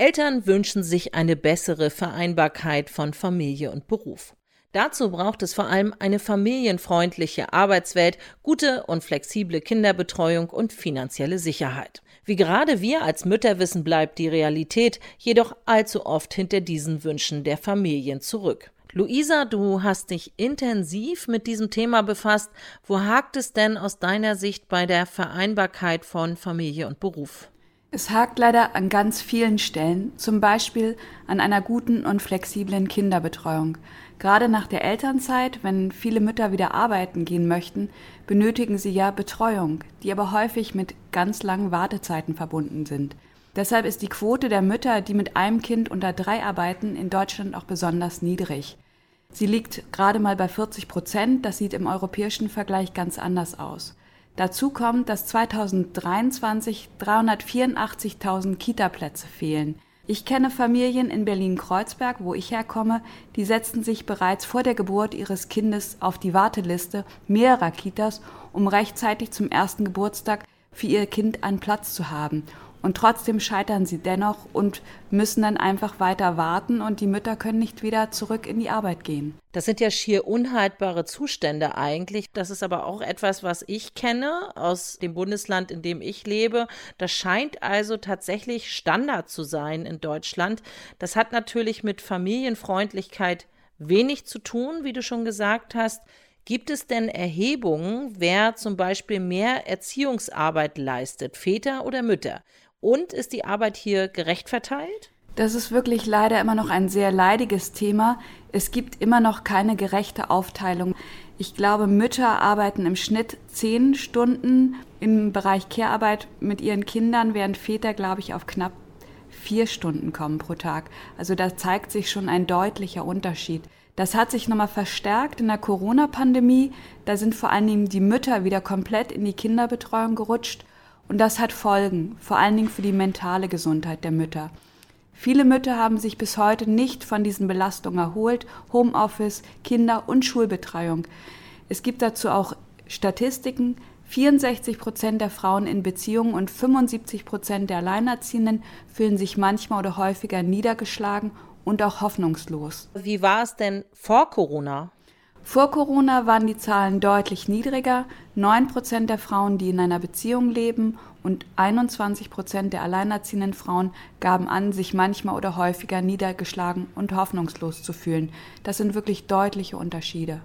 Eltern wünschen sich eine bessere Vereinbarkeit von Familie und Beruf. Dazu braucht es vor allem eine familienfreundliche Arbeitswelt, gute und flexible Kinderbetreuung und finanzielle Sicherheit. Wie gerade wir als Mütter wissen, bleibt die Realität jedoch allzu oft hinter diesen Wünschen der Familien zurück. Luisa, du hast dich intensiv mit diesem Thema befasst. Wo hakt es denn aus deiner Sicht bei der Vereinbarkeit von Familie und Beruf? Es hakt leider an ganz vielen Stellen, zum Beispiel an einer guten und flexiblen Kinderbetreuung. Gerade nach der Elternzeit, wenn viele Mütter wieder arbeiten gehen möchten, benötigen sie ja Betreuung, die aber häufig mit ganz langen Wartezeiten verbunden sind. Deshalb ist die Quote der Mütter, die mit einem Kind unter drei arbeiten, in Deutschland auch besonders niedrig. Sie liegt gerade mal bei 40 Prozent, das sieht im europäischen Vergleich ganz anders aus. Dazu kommt, dass 2023 384.000 Kitaplätze fehlen. Ich kenne Familien in Berlin-Kreuzberg, wo ich herkomme, die setzten sich bereits vor der Geburt ihres Kindes auf die Warteliste mehrerer Kitas, um rechtzeitig zum ersten Geburtstag für ihr Kind einen Platz zu haben. Und trotzdem scheitern sie dennoch und müssen dann einfach weiter warten und die Mütter können nicht wieder zurück in die Arbeit gehen. Das sind ja schier unhaltbare Zustände eigentlich. Das ist aber auch etwas, was ich kenne aus dem Bundesland, in dem ich lebe. Das scheint also tatsächlich Standard zu sein in Deutschland. Das hat natürlich mit Familienfreundlichkeit wenig zu tun, wie du schon gesagt hast. Gibt es denn Erhebungen, wer zum Beispiel mehr Erziehungsarbeit leistet, Väter oder Mütter? Und ist die Arbeit hier gerecht verteilt? Das ist wirklich leider immer noch ein sehr leidiges Thema. Es gibt immer noch keine gerechte Aufteilung. Ich glaube, Mütter arbeiten im Schnitt zehn Stunden im Bereich Care-Arbeit mit ihren Kindern, während Väter, glaube ich, auf knapp vier Stunden kommen pro Tag. Also da zeigt sich schon ein deutlicher Unterschied. Das hat sich nochmal verstärkt in der Corona-Pandemie. Da sind vor allen Dingen die Mütter wieder komplett in die Kinderbetreuung gerutscht und das hat Folgen, vor allen Dingen für die mentale Gesundheit der Mütter. Viele Mütter haben sich bis heute nicht von diesen Belastungen erholt, Homeoffice, Kinder- und Schulbetreuung. Es gibt dazu auch Statistiken. 64 Prozent der Frauen in Beziehungen und 75 Prozent der Alleinerziehenden fühlen sich manchmal oder häufiger niedergeschlagen und auch hoffnungslos. Wie war es denn vor Corona? Vor Corona waren die Zahlen deutlich niedriger. 9 Prozent der Frauen, die in einer Beziehung leben und 21 Prozent der alleinerziehenden Frauen gaben an, sich manchmal oder häufiger niedergeschlagen und hoffnungslos zu fühlen. Das sind wirklich deutliche Unterschiede.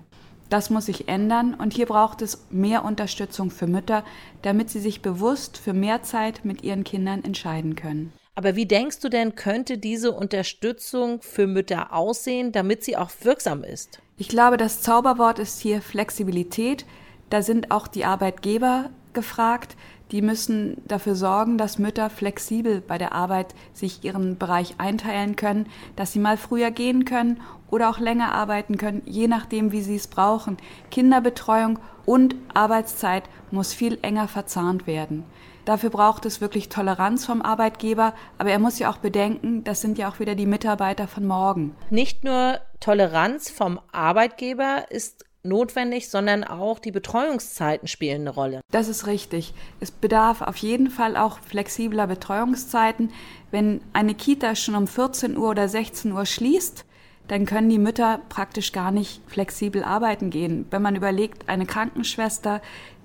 Das muss sich ändern und hier braucht es mehr Unterstützung für Mütter, damit sie sich bewusst für mehr Zeit mit ihren Kindern entscheiden können. Aber wie denkst du denn, könnte diese Unterstützung für Mütter aussehen, damit sie auch wirksam ist? Ich glaube, das Zauberwort ist hier Flexibilität. Da sind auch die Arbeitgeber gefragt. Die müssen dafür sorgen, dass Mütter flexibel bei der Arbeit sich ihren Bereich einteilen können, dass sie mal früher gehen können oder auch länger arbeiten können, je nachdem, wie sie es brauchen. Kinderbetreuung und Arbeitszeit muss viel enger verzahnt werden. Dafür braucht es wirklich Toleranz vom Arbeitgeber, aber er muss ja auch bedenken, das sind ja auch wieder die Mitarbeiter von morgen. Nicht nur Toleranz vom Arbeitgeber ist notwendig, sondern auch die Betreuungszeiten spielen eine Rolle. Das ist richtig. Es bedarf auf jeden Fall auch flexibler Betreuungszeiten. Wenn eine Kita schon um 14 Uhr oder 16 Uhr schließt, dann können die Mütter praktisch gar nicht flexibel arbeiten gehen. Wenn man überlegt, eine Krankenschwester,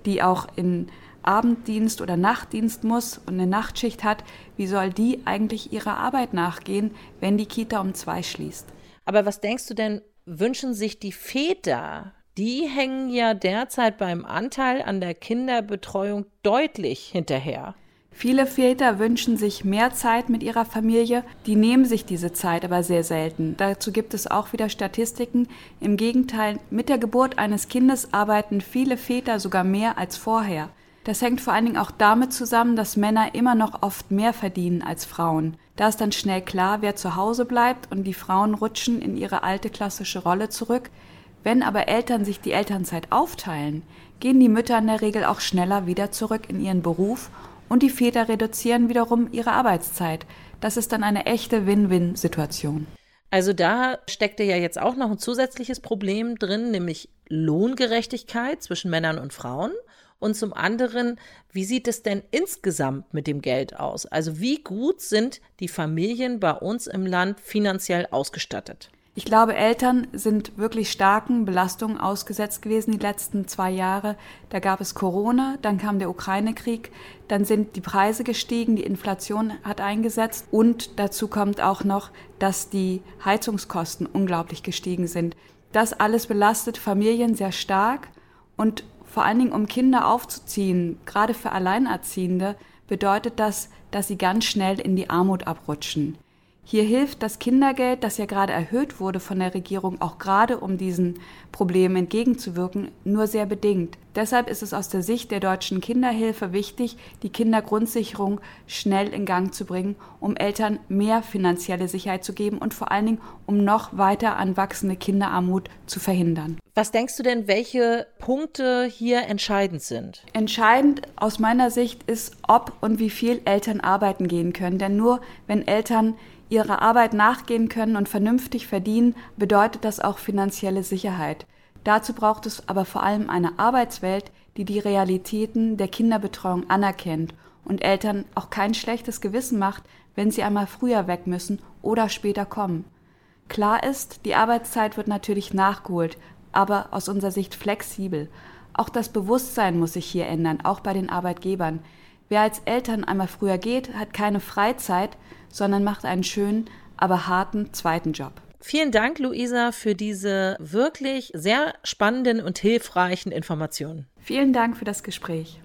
die auch in Abenddienst oder Nachtdienst muss und eine Nachtschicht hat, wie soll die eigentlich ihrer Arbeit nachgehen, wenn die Kita um zwei schließt? Aber was denkst du denn, wünschen sich die Väter? Die hängen ja derzeit beim Anteil an der Kinderbetreuung deutlich hinterher. Viele Väter wünschen sich mehr Zeit mit ihrer Familie, die nehmen sich diese Zeit aber sehr selten. Dazu gibt es auch wieder Statistiken. Im Gegenteil, mit der Geburt eines Kindes arbeiten viele Väter sogar mehr als vorher. Das hängt vor allen Dingen auch damit zusammen, dass Männer immer noch oft mehr verdienen als Frauen. Da ist dann schnell klar, wer zu Hause bleibt und die Frauen rutschen in ihre alte klassische Rolle zurück. Wenn aber Eltern sich die Elternzeit aufteilen, gehen die Mütter in der Regel auch schneller wieder zurück in ihren Beruf und die Väter reduzieren wiederum ihre Arbeitszeit. Das ist dann eine echte Win-Win-Situation. Also da steckte ja jetzt auch noch ein zusätzliches Problem drin, nämlich Lohngerechtigkeit zwischen Männern und Frauen Und zum anderen, wie sieht es denn insgesamt mit dem Geld aus? Also wie gut sind die Familien bei uns im Land finanziell ausgestattet? Ich glaube, Eltern sind wirklich starken Belastungen ausgesetzt gewesen die letzten zwei Jahre. Da gab es Corona, dann kam der Ukraine-Krieg, dann sind die Preise gestiegen, die Inflation hat eingesetzt und dazu kommt auch noch, dass die Heizungskosten unglaublich gestiegen sind. Das alles belastet Familien sehr stark und vor allen Dingen, um Kinder aufzuziehen, gerade für Alleinerziehende, bedeutet das, dass sie ganz schnell in die Armut abrutschen. Hier hilft das Kindergeld, das ja gerade erhöht wurde von der Regierung, auch gerade um diesen Problemen entgegenzuwirken, nur sehr bedingt. Deshalb ist es aus der Sicht der deutschen Kinderhilfe wichtig, die Kindergrundsicherung schnell in Gang zu bringen, um Eltern mehr finanzielle Sicherheit zu geben und vor allen Dingen, um noch weiter anwachsende Kinderarmut zu verhindern. Was denkst du denn, welche Punkte hier entscheidend sind? Entscheidend aus meiner Sicht ist, ob und wie viel Eltern arbeiten gehen können. Denn nur wenn Eltern ihrer Arbeit nachgehen können und vernünftig verdienen, bedeutet das auch finanzielle Sicherheit. Dazu braucht es aber vor allem eine Arbeitswelt, die die Realitäten der Kinderbetreuung anerkennt und Eltern auch kein schlechtes Gewissen macht, wenn sie einmal früher weg müssen oder später kommen. Klar ist, die Arbeitszeit wird natürlich nachgeholt, aber aus unserer Sicht flexibel. Auch das Bewusstsein muss sich hier ändern, auch bei den Arbeitgebern. Wer als Eltern einmal früher geht, hat keine Freizeit, sondern macht einen schönen, aber harten zweiten Job. Vielen Dank, Luisa, für diese wirklich sehr spannenden und hilfreichen Informationen. Vielen Dank für das Gespräch.